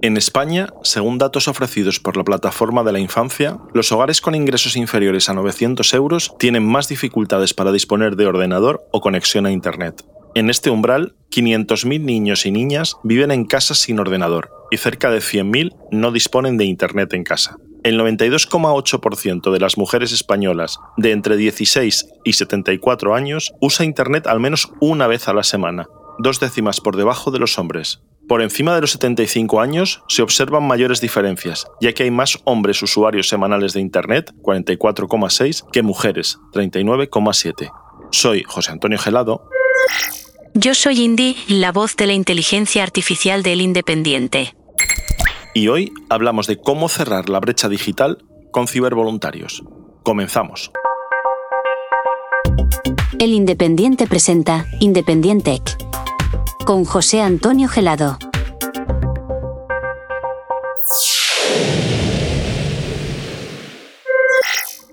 En España, según datos ofrecidos por la Plataforma de la Infancia, los hogares con ingresos inferiores a 900 euros tienen más dificultades para disponer de ordenador o conexión a Internet. En este umbral, 500.000 niños y niñas viven en casas sin ordenador y cerca de 100.000 no disponen de Internet en casa. El 92,8% de las mujeres españolas de entre 16 y 74 años usa Internet al menos una vez a la semana, dos décimas por debajo de los hombres. Por encima de los 75 años se observan mayores diferencias, ya que hay más hombres usuarios semanales de Internet, 44,6, que mujeres, 39,7. Soy José Antonio Gelado. Yo soy Indy, la voz de la inteligencia artificial del Independiente. Y hoy hablamos de cómo cerrar la brecha digital con cibervoluntarios. Comenzamos. El Independiente presenta Independientec con José Antonio Gelado.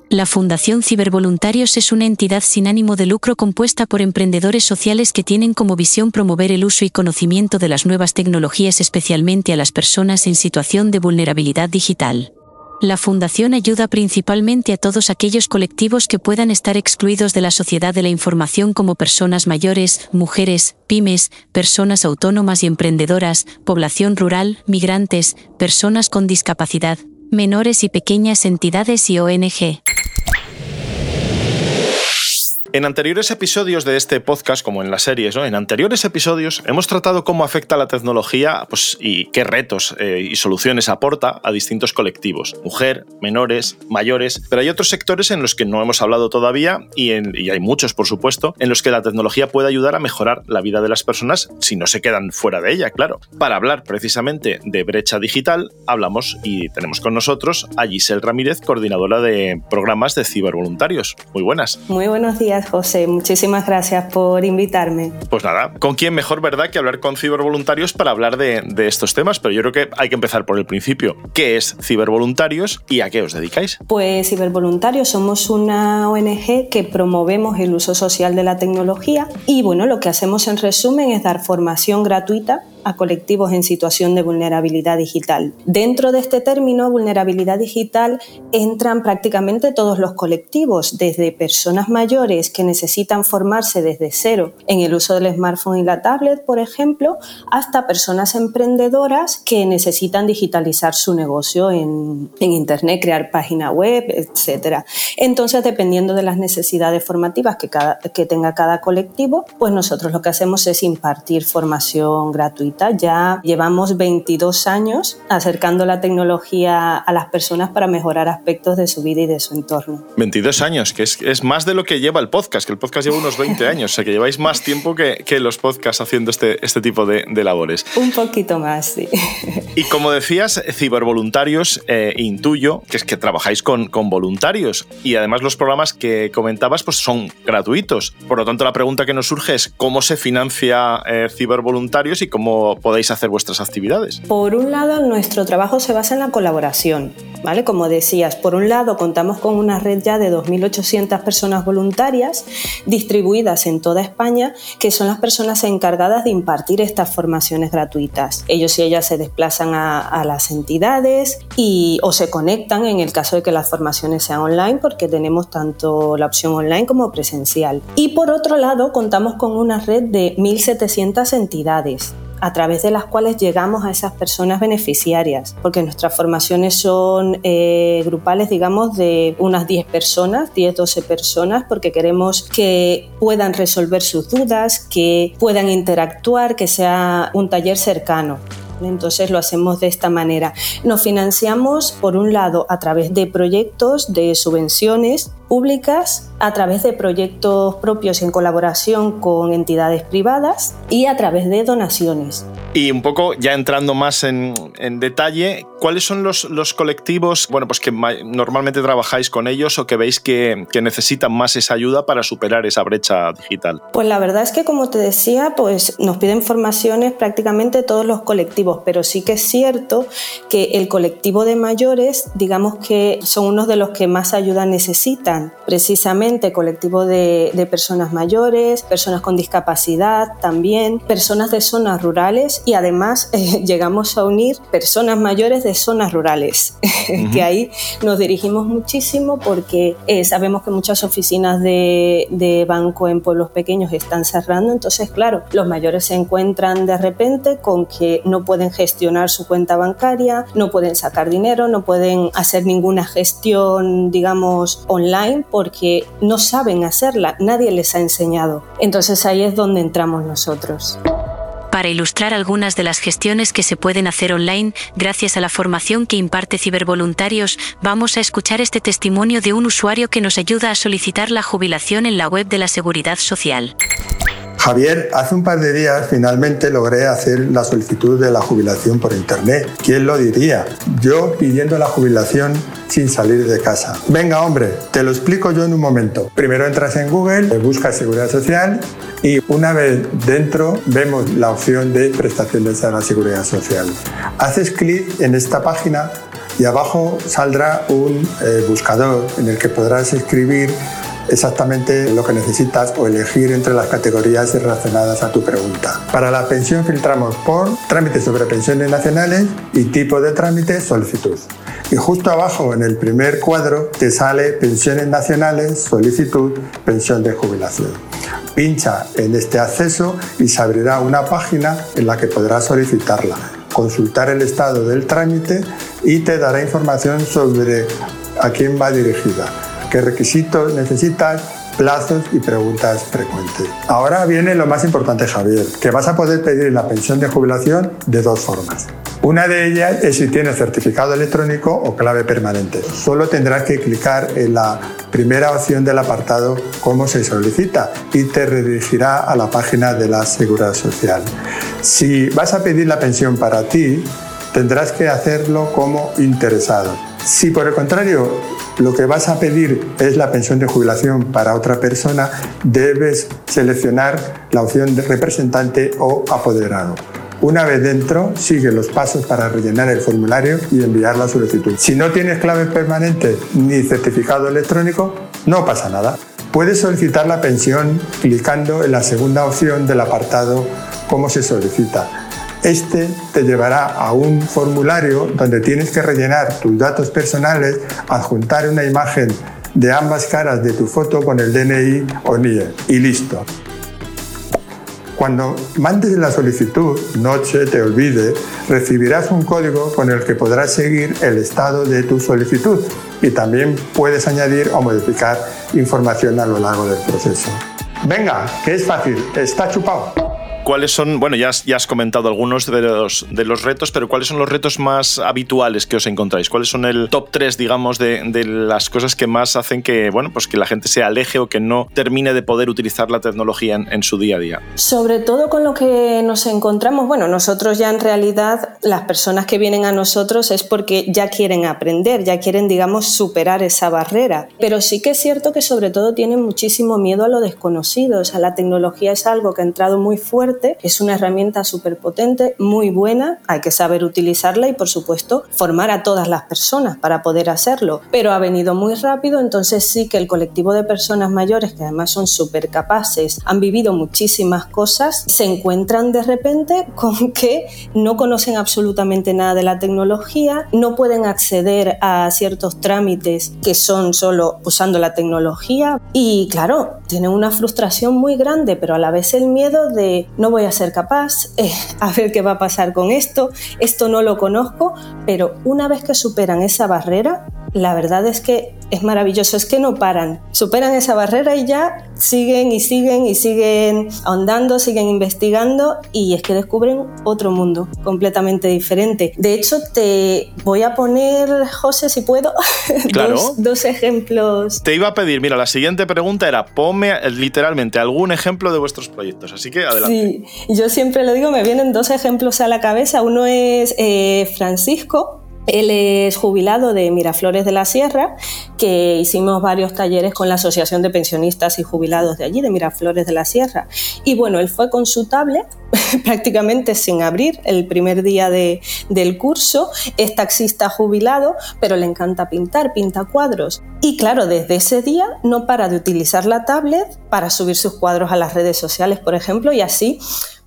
La Fundación Cibervoluntarios es una entidad sin ánimo de lucro compuesta por emprendedores sociales que tienen como visión promover el uso y conocimiento de las nuevas tecnologías especialmente a las personas en situación de vulnerabilidad digital. La Fundación ayuda principalmente a todos aquellos colectivos que puedan estar excluidos de la sociedad de la información como personas mayores, mujeres, pymes, personas autónomas y emprendedoras, población rural, migrantes, personas con discapacidad, menores y pequeñas entidades y ONG. En anteriores episodios de este podcast, como en las series, ¿no? en anteriores episodios hemos tratado cómo afecta la tecnología pues, y qué retos eh, y soluciones aporta a distintos colectivos, mujer, menores, mayores, pero hay otros sectores en los que no hemos hablado todavía y, y hay muchos, por supuesto, en los que la tecnología puede ayudar a mejorar la vida de las personas si no se quedan fuera de ella, claro. Para hablar precisamente de brecha digital, hablamos y tenemos con nosotros a Giselle Ramírez, coordinadora de programas de cibervoluntarios. Muy buenas. Muy buenos días. José. Muchísimas gracias por invitarme. Pues nada, ¿con quién mejor, verdad, que hablar con cibervoluntarios para hablar de, de estos temas? Pero yo creo que hay que empezar por el principio. ¿Qué es cibervoluntarios y a qué os dedicáis? Pues cibervoluntarios somos una ONG que promovemos el uso social de la tecnología y bueno, lo que hacemos en resumen es dar formación gratuita a colectivos en situación de vulnerabilidad digital. Dentro de este término, vulnerabilidad digital, entran prácticamente todos los colectivos, desde personas mayores que necesitan formarse desde cero en el uso del smartphone y la tablet, por ejemplo, hasta personas emprendedoras que necesitan digitalizar su negocio en, Internet, crear página web, etc. Entonces, dependiendo de las necesidades formativas que, que tenga cada colectivo, pues nosotros lo que hacemos es impartir formación gratuita ya llevamos 22 años acercando la tecnología a las personas para mejorar aspectos de su vida y de su entorno. 22 años, que es, más de lo que lleva el podcast, que el podcast lleva unos 20 años, o sea que lleváis más tiempo que, los podcasts haciendo este, este tipo de, labores. Un poquito más, sí. Y como decías, cibervoluntarios, eh, intuyo que es que trabajáis con, con voluntarios y además los programas que comentabas pues son gratuitos. Por lo tanto, la pregunta que nos surge es cómo se financia eh, cibervoluntarios y cómo podéis hacer vuestras actividades? Por un lado, nuestro trabajo se basa en la colaboración. ¿Vale? Como decías, por un lado contamos con una red ya de 2.800 personas voluntarias distribuidas en toda España, que son las personas encargadas de impartir estas formaciones gratuitas. Ellos y ellas se desplazan a, las entidades y, o se conectan en el caso de que las formaciones sean online, porque tenemos tanto la opción online como presencial. Y por otro lado, contamos con una red de 1.700 entidades a través de las cuales llegamos a esas personas beneficiarias, porque nuestras formaciones son eh, grupales, digamos, de unas 10 personas, 10, 12 personas, porque queremos que puedan resolver sus dudas, que puedan interactuar, que sea un taller cercano. Entonces lo hacemos de esta manera. Nos financiamos, por un lado, a través de proyectos, de subvenciones públicas, a través de proyectos propios en colaboración con entidades privadas y a través de donaciones. Y un poco ya entrando más en, detalle, ¿cuáles son los, los, colectivos bueno, pues que normalmente trabajáis con ellos o que veis que, que, necesitan más esa ayuda para superar esa brecha digital? Pues la verdad es que, como te decía, pues nos piden formaciones prácticamente todos los colectivos, pero sí que es cierto que el colectivo de mayores, digamos que son unos de los que más ayuda necesitan, precisamente colectivo de, personas mayores, personas con discapacidad también, personas de zonas rurales y además eh, llegamos a unir personas mayores de zonas rurales, que ahí nos dirigimos muchísimo porque eh, sabemos que muchas oficinas de, de banco en pueblos pequeños están cerrando, entonces claro, los mayores se encuentran de repente con que no pueden gestionar su cuenta bancaria, no pueden sacar dinero, no pueden hacer ninguna gestión, digamos, online porque no saben hacerla, nadie les ha enseñado. Entonces ahí es donde entramos nosotros. Para ilustrar algunas de las gestiones que se pueden hacer online gracias a la formación que imparte Cibervoluntarios, vamos a escuchar este testimonio de un usuario que nos ayuda a solicitar la jubilación en la web de la Seguridad Social. Javier, hace un par de días finalmente logré hacer la solicitud de la jubilación por internet. ¿Quién lo diría? Yo pidiendo la jubilación sin salir de casa. Venga, hombre, te lo explico yo en un momento. Primero entras en Google, buscas Seguridad Social y una vez dentro vemos la opción de prestaciones a la Seguridad Social. Haces clic en esta página y abajo saldrá un eh, buscador en el que podrás escribir exactamente lo que necesitas o elegir entre las categorías relacionadas a tu pregunta. Para la pensión filtramos por trámites sobre pensiones nacionales y tipo de trámite solicitud. Y justo abajo en el primer cuadro te sale pensiones nacionales, solicitud, pensión de jubilación. Pincha en este acceso y se abrirá una página en la que podrás solicitarla, consultar el estado del trámite y te dará información sobre a quién va dirigida qué requisitos necesitas, plazos y preguntas frecuentes. Ahora viene lo más importante, Javier, que vas a poder pedir la pensión de jubilación de dos formas. Una de ellas es si tienes certificado electrónico o clave permanente. Solo tendrás que clicar en la primera opción del apartado Cómo se solicita y te redirigirá a la página de la Seguridad Social. Si vas a pedir la pensión para ti, tendrás que hacerlo como interesado. Si por el contrario lo que vas a pedir es la pensión de jubilación para otra persona, debes seleccionar la opción de representante o apoderado. Una vez dentro, sigue los pasos para rellenar el formulario y enviar la solicitud. Si no tienes clave permanente ni certificado electrónico, no pasa nada. Puedes solicitar la pensión clicando en la segunda opción del apartado Cómo se solicita este te llevará a un formulario donde tienes que rellenar tus datos personales, adjuntar una imagen de ambas caras de tu foto con el DNI o NIE y listo. Cuando mandes la solicitud, no te olvide, recibirás un código con el que podrás seguir el estado de tu solicitud y también puedes añadir o modificar información a lo largo del proceso. Venga, que es fácil, está chupado. ¿Cuáles son, bueno, ya has, ya has comentado algunos de los, de los retos, pero cuáles son los retos más habituales que os encontráis? ¿Cuáles son el top 3, digamos, de, de, las cosas que más hacen que, bueno, pues que la gente se aleje o que no termine de poder utilizar la tecnología en, en su día a día? Sobre todo con lo que nos encontramos, bueno, nosotros ya en realidad, las personas que vienen a nosotros es porque ya quieren aprender, ya quieren, digamos, superar esa barrera. Pero sí que es cierto que sobre todo tienen muchísimo miedo a lo desconocido. O sea, la tecnología es algo que ha entrado muy fuerte es una herramienta súper potente, muy buena, hay que saber utilizarla y por supuesto formar a todas las personas para poder hacerlo, pero ha venido muy rápido, entonces sí que el colectivo de personas mayores, que además son súper capaces, han vivido muchísimas cosas, se encuentran de repente con que no conocen absolutamente nada de la tecnología, no pueden acceder a ciertos trámites que son solo usando la tecnología y claro, tienen una frustración muy grande, pero a la vez el miedo de no voy a ser capaz, eh, a ver qué va a pasar con esto, esto no lo conozco, pero una vez que superan esa barrera, la verdad es que es maravilloso, es que no paran, superan esa barrera y ya siguen y siguen y siguen ahondando, siguen investigando y es que descubren otro mundo completamente diferente. De hecho, te voy a poner, José, si puedo, dos, ejemplos. Te iba a pedir, mira, la siguiente pregunta era, ponme literalmente algún ejemplo de vuestros proyectos, así que adelante. Sí, yo siempre lo digo, me vienen dos ejemplos a la cabeza. Uno es eh, Francisco, Él es jubilado de Miraflores de la Sierra, que hicimos varios talleres con la Asociación de Pensionistas y Jubilados de allí, de Miraflores de la Sierra. Y bueno, él fue con su tablet prácticamente sin abrir el primer día de, del curso. Es taxista jubilado, pero le encanta pintar, pinta cuadros. Y claro, desde ese día no para de utilizar la tablet para subir sus cuadros a las redes sociales, por ejemplo, y así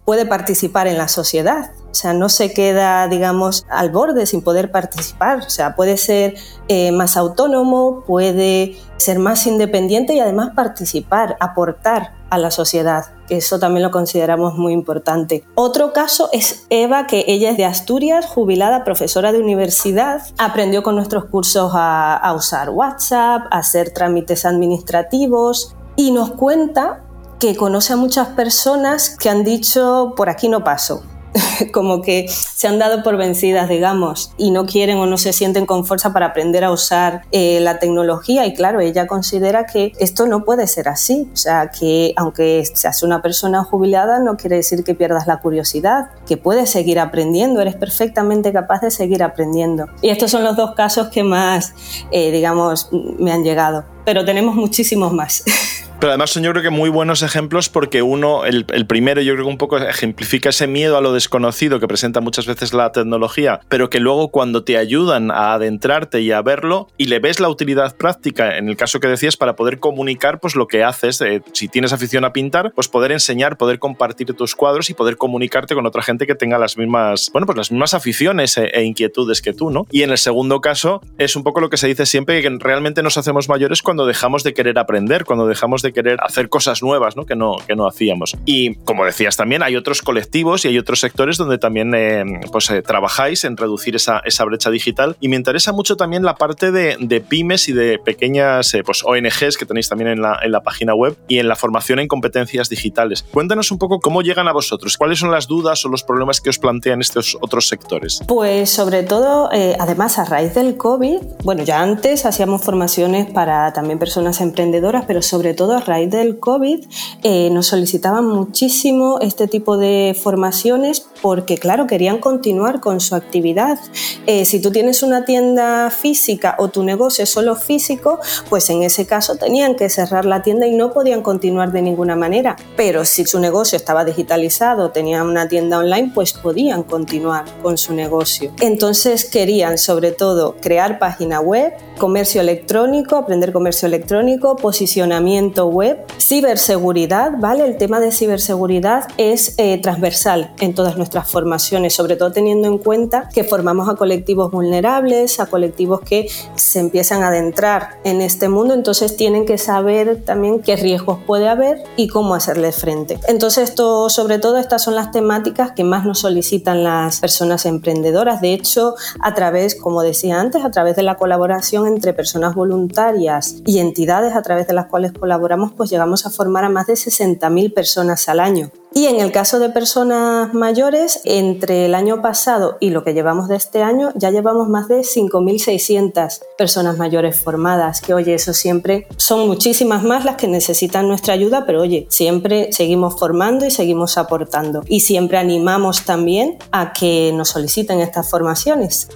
puede participar en la sociedad. O sea, no se queda, digamos, al borde sin poder participar. O sea, puede ser eh, más autónomo, puede ser más independiente y además participar, aportar a la sociedad. Eso también lo consideramos muy importante. Otro caso es Eva, que ella es de Asturias, jubilada, profesora de universidad. Aprendió con nuestros cursos a, a usar WhatsApp, a hacer trámites administrativos y nos cuenta que conoce a muchas personas que han dicho, por aquí no paso, como que se han dado por vencidas, digamos, y no quieren o no se sienten con fuerza para aprender a usar eh, la tecnología. Y claro, ella considera que esto no puede ser así. O sea, que aunque seas una persona jubilada, no quiere decir que pierdas la curiosidad, que puedes seguir aprendiendo, eres perfectamente capaz de seguir aprendiendo. Y estos son los dos casos que más, eh, digamos, me han llegado. Pero tenemos muchísimos más. Pero además son yo creo que muy buenos ejemplos porque uno, el, primero yo creo que un poco ejemplifica ese miedo a lo desconocido que presenta muchas veces la tecnología, pero que luego cuando te ayudan a adentrarte y a verlo y le ves la utilidad práctica, en el caso que decías, para poder comunicar pues lo que haces, eh, si tienes afición a pintar, pues poder enseñar, poder compartir tus cuadros y poder comunicarte con otra gente que tenga las mismas, bueno, pues las mismas aficiones e, e inquietudes que tú, ¿no? Y en el segundo caso es un poco lo que se dice siempre, que realmente nos hacemos mayores cuando dejamos de querer aprender, cuando dejamos de querer hacer cosas nuevas ¿no? Que, no, que no hacíamos. Y como decías también, hay otros colectivos y hay otros sectores donde también eh, pues, eh, trabajáis en reducir esa, esa, brecha digital. Y me interesa mucho también la parte de, pymes y de pequeñas eh, pues, ONGs que tenéis también en la, en la página web y en la formación en competencias digitales. Cuéntanos un poco cómo llegan a vosotros, cuáles son las dudas o los problemas que os plantean estos otros sectores. Pues sobre todo, además a raíz del COVID, bueno, ya antes hacíamos formaciones para también personas emprendedoras, pero sobre todo a raíz del COVID eh, nos solicitaban muchísimo este tipo de formaciones porque, claro, querían continuar con su actividad. Eh, si tú tienes una tienda física o tu negocio es solo físico, pues en ese caso tenían que cerrar la tienda y no podían continuar de ninguna manera. Pero si su negocio estaba digitalizado, tenían una tienda online, pues podían continuar con su negocio. Entonces querían sobre todo crear página web, comercio electrónico, aprender comercio electrónico, posicionamiento web, ciberseguridad, ¿vale? El tema de ciberseguridad es eh, transversal en todas nuestras formaciones, sobre todo teniendo en cuenta que formamos a colectivos vulnerables, a colectivos que se empiezan a adentrar en este mundo, entonces tienen que saber también qué riesgos puede haber y cómo hacerle frente. Entonces, esto, sobre todo estas son las temáticas que más nos solicitan las personas emprendedoras. De hecho, a través, como decía antes, a través de la colaboración entre personas voluntarias y entidades a través de las cuales colaboramos, pues llegamos a formar a más de 60.000 personas al año. Y en el caso de personas mayores, entre el año pasado y lo que llevamos de este año, ya llevamos más de 5.600 personas mayores formadas, que oye, eso siempre son muchísimas más las que necesitan nuestra ayuda, pero oye, siempre seguimos formando y seguimos aportando. Y siempre animamos también a que nos soliciten estas formaciones.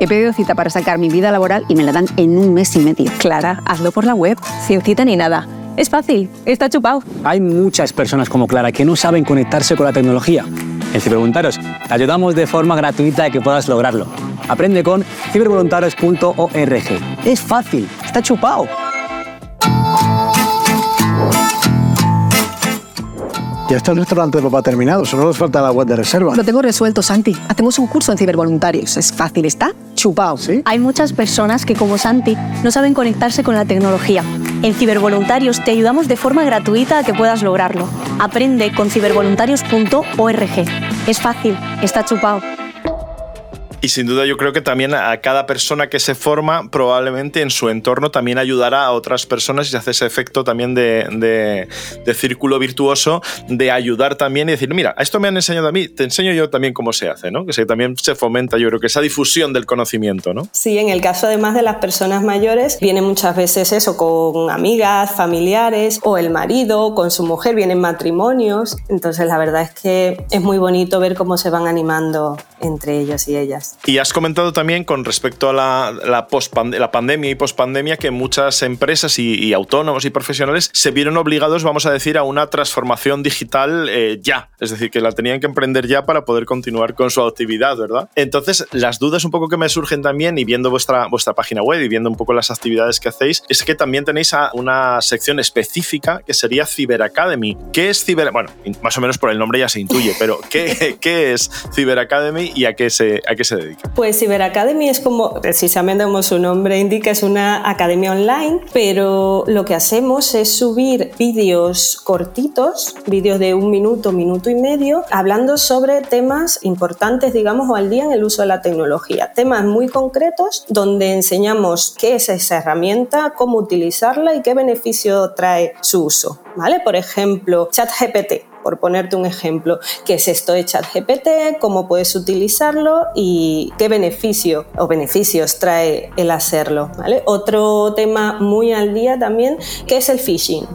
He pedido cita para sacar mi vida laboral y me la dan en un mes y medio. Clara, hazlo por la web, sin cita ni nada. Es fácil, está chupado. Hay muchas personas como Clara que no saben conectarse con la tecnología. En Cibervoluntarios te ayudamos de forma gratuita a que puedas lograrlo. Aprende con cibervoluntarios.org. Es fácil, está chupado. Ya está el restaurante de papá terminado, solo nos falta la web de reserva. Lo tengo resuelto, Santi. Hacemos un curso en cibervoluntarios. Es fácil, está chupado. ¿Sí? Hay muchas personas que, como Santi, no saben conectarse con la tecnología. En Cibervoluntarios te ayudamos de forma gratuita a que puedas lograrlo. Aprende con cibervoluntarios.org. Es fácil, está chupado. Y sin duda yo creo que también a cada persona que se forma probablemente en su entorno también ayudará a otras personas y se hace ese efecto también de, círculo virtuoso de ayudar también y decir, mira, esto me han enseñado a mí, te enseño yo también cómo se hace, ¿no? Que también se fomenta yo creo que esa difusión del conocimiento, ¿no? Sí, en el caso además de las personas mayores viene muchas veces eso con amigas, familiares o el marido, con su mujer, vienen matrimonios, entonces la verdad es que es muy bonito ver cómo se van animando entre ellos y ellas. Y has comentado también con respecto a la, la, la pandemia y pospandemia que muchas empresas y, autónomos y profesionales se vieron obligados, vamos a decir, a una transformación digital eh, ya. Es decir, que la tenían que emprender ya para poder continuar con su actividad, ¿verdad? Entonces, las dudas un poco que me surgen también y viendo vuestra, vuestra página web y viendo un poco las actividades que hacéis, es que también tenéis una sección específica que sería Cyber Academy. ¿Qué es Cyber? Bueno, más o menos por el nombre ya se intuye, pero ¿qué, qué es Cyber Academy y a qué, se, a qué se dedica? Pues Cyber Academy es como, precisamente como su nombre indica, es una academia online, pero lo que hacemos es subir vídeos cortitos, vídeos de un minuto, minuto y medio, hablando sobre temas importantes, digamos, o al día en el uso de la tecnología. Temas muy concretos donde enseñamos qué es esa herramienta, cómo utilizarla y qué beneficio trae su uso. ¿Vale? Por ejemplo, ChatGPT por ponerte un ejemplo, qué es esto de ChatGPT, cómo puedes utilizarlo y qué beneficio o beneficios trae el hacerlo. ¿vale? Otro tema muy al día también, ¿qué es el phishing?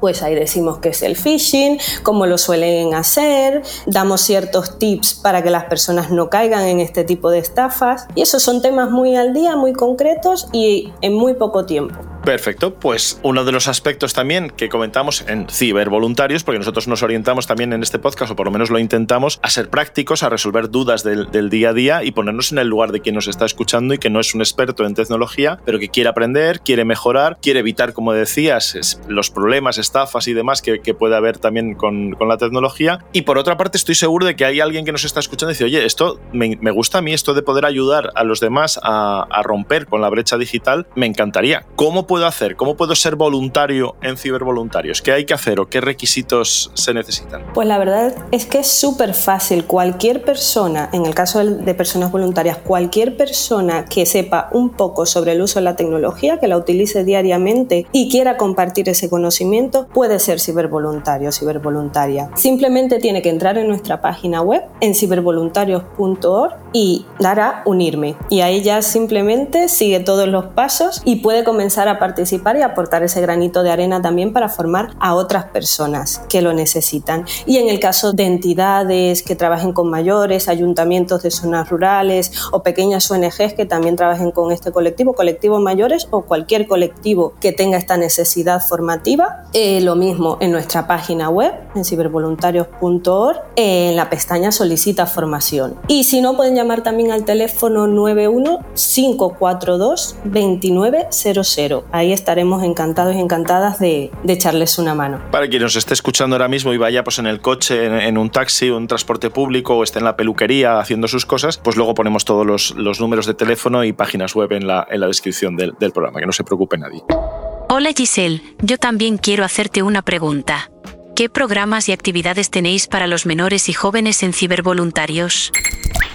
Pues ahí decimos qué es el phishing, cómo lo suelen hacer, damos ciertos tips para que las personas no caigan en este tipo de estafas y esos son temas muy al día, muy concretos y en muy poco tiempo. Perfecto, pues uno de los aspectos también que comentamos en cibervoluntarios, porque nosotros nos orientamos también en este podcast, o por lo menos lo intentamos, a ser prácticos, a resolver dudas del, día a día y ponernos en el lugar de quien nos está escuchando y que no es un experto en tecnología, pero que quiere aprender, quiere mejorar, quiere evitar, como decías, los problemas, estafas y demás que, puede haber también con, la tecnología. Y por otra parte, estoy seguro de que hay alguien que nos está escuchando y dice, oye, esto me, gusta a mí, esto de poder ayudar a los demás a, romper con la brecha digital, me encantaría. ¿Cómo hacer? ¿Cómo puedo ser voluntario en cibervoluntarios? ¿Qué hay que hacer o qué requisitos se necesitan? Pues la verdad es que es súper fácil. Cualquier persona, en el caso de personas voluntarias, cualquier persona que sepa un poco sobre el uso de la tecnología, que la utilice diariamente y quiera compartir ese conocimiento, puede ser cibervoluntario o cibervoluntaria. Simplemente tiene que entrar en nuestra página web en cibervoluntarios.org y dar a unirme. Y ahí ya simplemente sigue todos los pasos y puede comenzar a participar y aportar ese granito de arena también para formar a otras personas que lo necesitan. Y en el caso de entidades que trabajen con mayores, ayuntamientos de zonas rurales o pequeñas ONGs que también trabajen con este colectivo, colectivos mayores o cualquier colectivo que tenga esta necesidad formativa, eh, lo mismo en nuestra página web, en cibervoluntarios.org, en la pestaña solicita formación. Y si no, pueden llamar también al teléfono 91 542 2900 ahí estaremos encantados y encantadas de, echarles una mano. Para quien nos esté escuchando ahora mismo y vaya pues en el coche, en, un taxi en transporte público o esté en la peluquería haciendo sus cosas, pues luego ponemos todos los, números de teléfono y páginas web en la, en la descripción del, del programa, que no se preocupe nadie. Hola Giselle, yo también quiero hacerte una pregunta. ¿Qué programas y actividades tenéis para los menores y jóvenes en cibervoluntarios?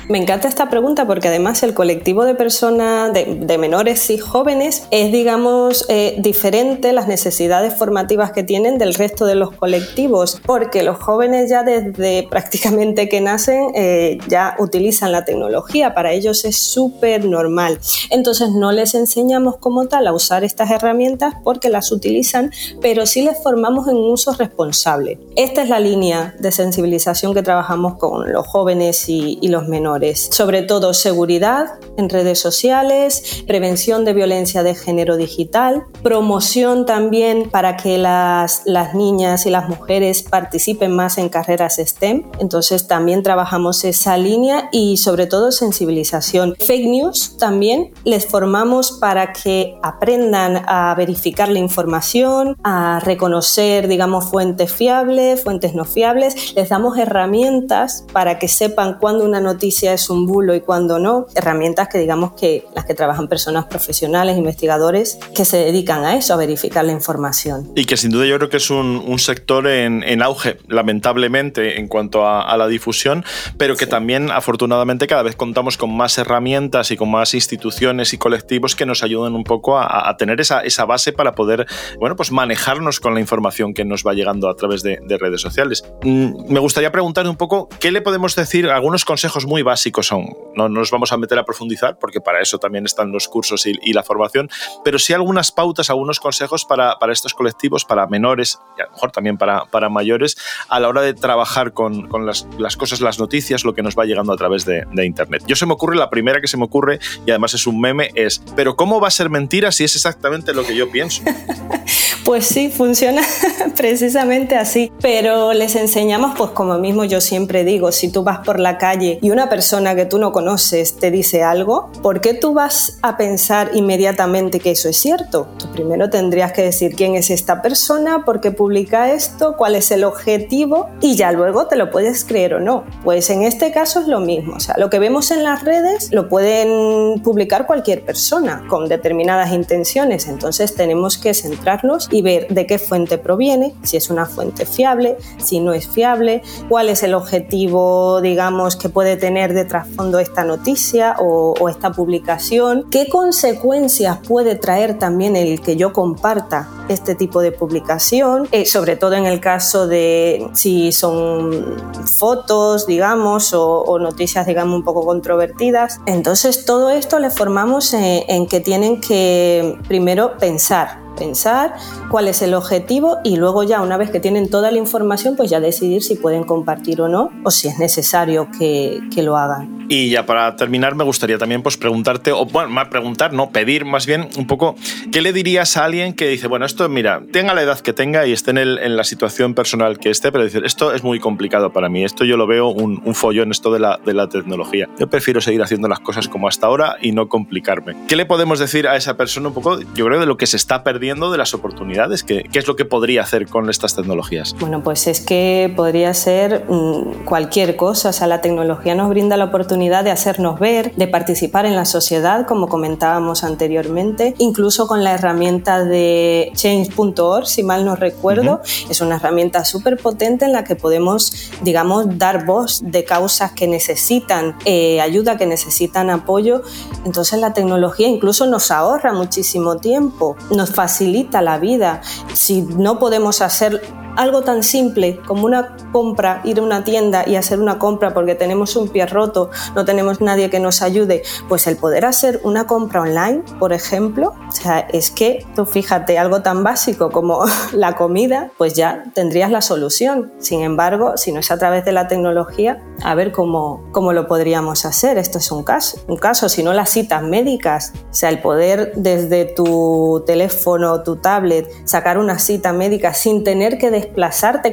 Me encanta esta pregunta porque además el colectivo de personas, de, menores y jóvenes, es, digamos, eh, diferente las necesidades formativas que tienen del resto de los colectivos, porque los jóvenes ya desde prácticamente que nacen eh, ya utilizan la tecnología, para ellos es súper normal. Entonces no les enseñamos como tal a usar estas herramientas porque las utilizan, pero sí les formamos en un uso responsable. Esta es la línea de sensibilización que trabajamos con los jóvenes y los menores sobre todo seguridad en redes sociales, prevención de violencia de género digital, promoción también para que las, las niñas y las mujeres participen más en carreras STEM. Entonces también trabajamos esa línea y sobre todo sensibilización. Fake news también les formamos para que aprendan a verificar la información, a reconocer, digamos, fuentes fiables, fuentes no fiables. Les damos herramientas para que sepan cuándo una noticia es un bulo y cuando no, herramientas que digamos que las que trabajan personas profesionales, investigadores, que se dedican a eso, a verificar la información. Y que sin duda yo creo que es un, sector en, auge, lamentablemente, en cuanto a, la difusión, pero que también afortunadamente cada vez contamos con más herramientas y con más instituciones y colectivos que nos ayudan un poco a, tener esa, esa, base para poder, bueno, pues manejarnos con la información que nos va llegando a través de, redes sociales. Mm, me gustaría preguntar un poco, ¿qué le podemos decir? Algunos consejos muy básicos básicos son, no nos vamos a meter a profundizar porque para eso también están los cursos y, la formación, pero sí algunas pautas, algunos consejos para, para, estos colectivos, para menores y a lo mejor también para, para mayores, a la hora de trabajar con, con las, las, cosas, las noticias, lo que nos va llegando a través de, de, Internet. Yo se me ocurre, la primera que se me ocurre, y además es un meme, es, pero ¿cómo va a ser mentira si es exactamente lo que yo pienso? Pues sí, funciona precisamente así, pero les enseñamos, pues como mismo yo siempre digo, si tú vas por la calle y una persona que tú no conoces te dice algo, ¿por qué tú vas a pensar inmediatamente que eso es cierto? Tú primero tendrías que decir quién es esta persona, por qué publica esto, cuál es el objetivo y ya luego te lo puedes creer o no. Pues en este caso es lo mismo, o sea, lo que vemos en las redes lo pueden publicar cualquier persona con determinadas intenciones, entonces tenemos que centrarnos y ver de qué fuente proviene, si es una fuente fiable, si no es fiable, cuál es el objetivo, digamos, que puede tener de trasfondo esta noticia o, esta publicación, qué consecuencias puede traer también el que yo comparta este tipo de publicación, eh, sobre todo en el caso de si son fotos, digamos, o, noticias, digamos, un poco controvertidas. Entonces, todo esto le formamos en que tienen que primero pensar pensar cuál es el objetivo y luego ya una vez que tienen toda la información pues ya decidir si pueden compartir o no o si es necesario que, que lo hagan. Y ya para terminar me gustaría también pues preguntarte, o bueno, más preguntar, no, pedir más bien un poco, ¿qué le dirías a alguien que dice, bueno, esto mira, tenga la edad que tenga y esté en, el, en la situación personal que esté, pero decir, esto es muy complicado para mí, esto yo lo veo un, un follón, esto de la, de la tecnología. Yo prefiero seguir haciendo las cosas como hasta ahora y no complicarme. ¿Qué le podemos decir a esa persona un poco, yo creo, de lo que se está perdiendo? de las oportunidades? ¿Qué, ¿Qué, es lo que podría hacer con estas tecnologías? Bueno, pues es que podría ser mm, cualquier cosa. O sea, la tecnología nos brinda la oportunidad de hacernos ver, de participar en la sociedad, como comentábamos anteriormente, incluso con la herramienta de change.org, si mal no recuerdo. Es una herramienta súper potente en la que podemos, digamos, dar voz de causas que necesitan eh, ayuda, que necesitan apoyo. Entonces la tecnología incluso nos ahorra muchísimo tiempo, nos facilita la vida. Si no podemos hacer algo tan simple como una compra, ir a una tienda y hacer una compra porque tenemos un pie roto, no tenemos nadie que nos ayude, pues el poder hacer una compra online, por ejemplo, o sea, es que tú fíjate, algo tan básico como la comida, pues ya tendrías la solución. Sin embargo, si no es a través de la tecnología, a ver cómo, cómo lo podríamos hacer. Esto es un caso. Un caso, si no las citas médicas, o sea, el poder desde tu teléfono, tu tablet, sacar una cita médica sin tener que desplazarte,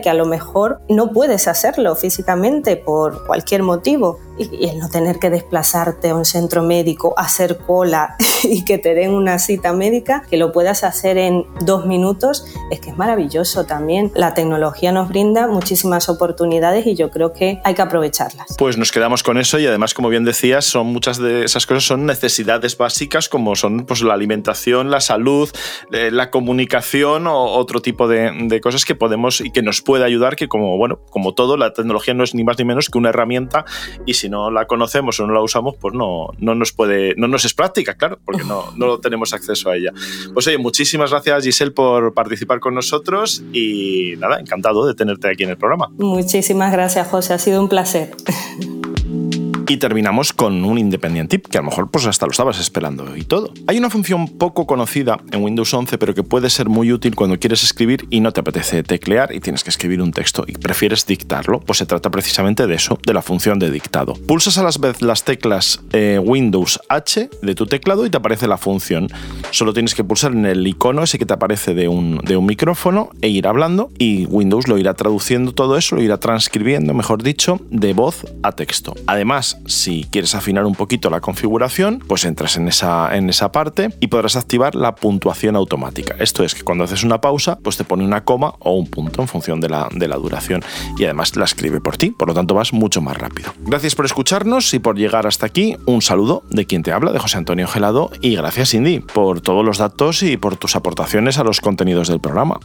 que a lo mejor no puedes hacerlo físicamente por cualquier motivo, y, el no tener que desplazarte a un centro médico, hacer cola y que te den una cita médica, que lo puedas hacer en dos minutos, es que es maravilloso también. La tecnología nos brinda muchísimas oportunidades y yo creo que hay que aprovecharlas. Pues nos quedamos con eso y además, como bien decías, son muchas de esas cosas son necesidades básicas como son pues, la alimentación, la salud, eh, la comunicación o otro tipo de, de, cosas que podemos y que nos puede ayudar, que como, bueno, como todo, la tecnología no es ni más ni menos que una herramienta y si no la conocemos o no la usamos, pues no, no nos puede, no nos es práctica, claro, porque no, no tenemos acceso a ella. Pues oye, muchísimas gracias Giselle por participar con nosotros y nada, encantado de tenerte aquí en el programa. Muchísimas gracias José, ha sido un placer. Y terminamos con un independent tip, que a lo mejor pues hasta lo estabas esperando y todo. Hay una función poco conocida en Windows 11, pero que puede ser muy útil cuando quieres escribir y no te apetece teclear y tienes que escribir un texto y prefieres dictarlo. Pues se trata precisamente de eso, de la función de dictado. Pulsas a las veces las teclas eh, Windows H de tu teclado y te aparece la función. Solo tienes que pulsar en el icono ese que te aparece de un, de un micrófono e ir hablando y Windows lo irá traduciendo todo eso, lo irá transcribiendo, mejor dicho, de voz a texto. Además, si quieres afinar un poquito la configuración, pues entras en esa, en esa parte y podrás activar la puntuación automática. Esto es que cuando haces una pausa, pues te pone una coma o un punto en función de la, de la duración y además la escribe por ti, por lo tanto vas mucho más rápido. Gracias por escucharnos y por llegar hasta aquí. Un saludo de quien te habla, de José Antonio Gelado y gracias Cindy por todos los datos y por tus aportaciones a los contenidos del programa.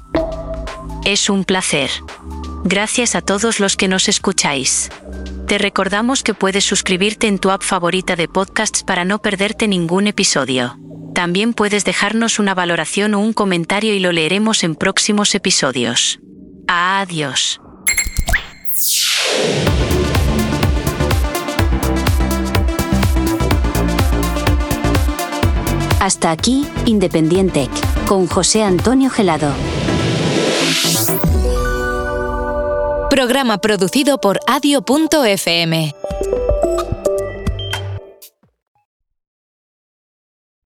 Es un placer. Gracias a todos los que nos escucháis. Te recordamos que puedes suscribirte en tu app favorita de podcasts para no perderte ningún episodio. También puedes dejarnos una valoración o un comentario y lo leeremos en próximos episodios. Adiós. Hasta aquí, Independiente, con José Antonio Gelado. Programa producido por adio.fm.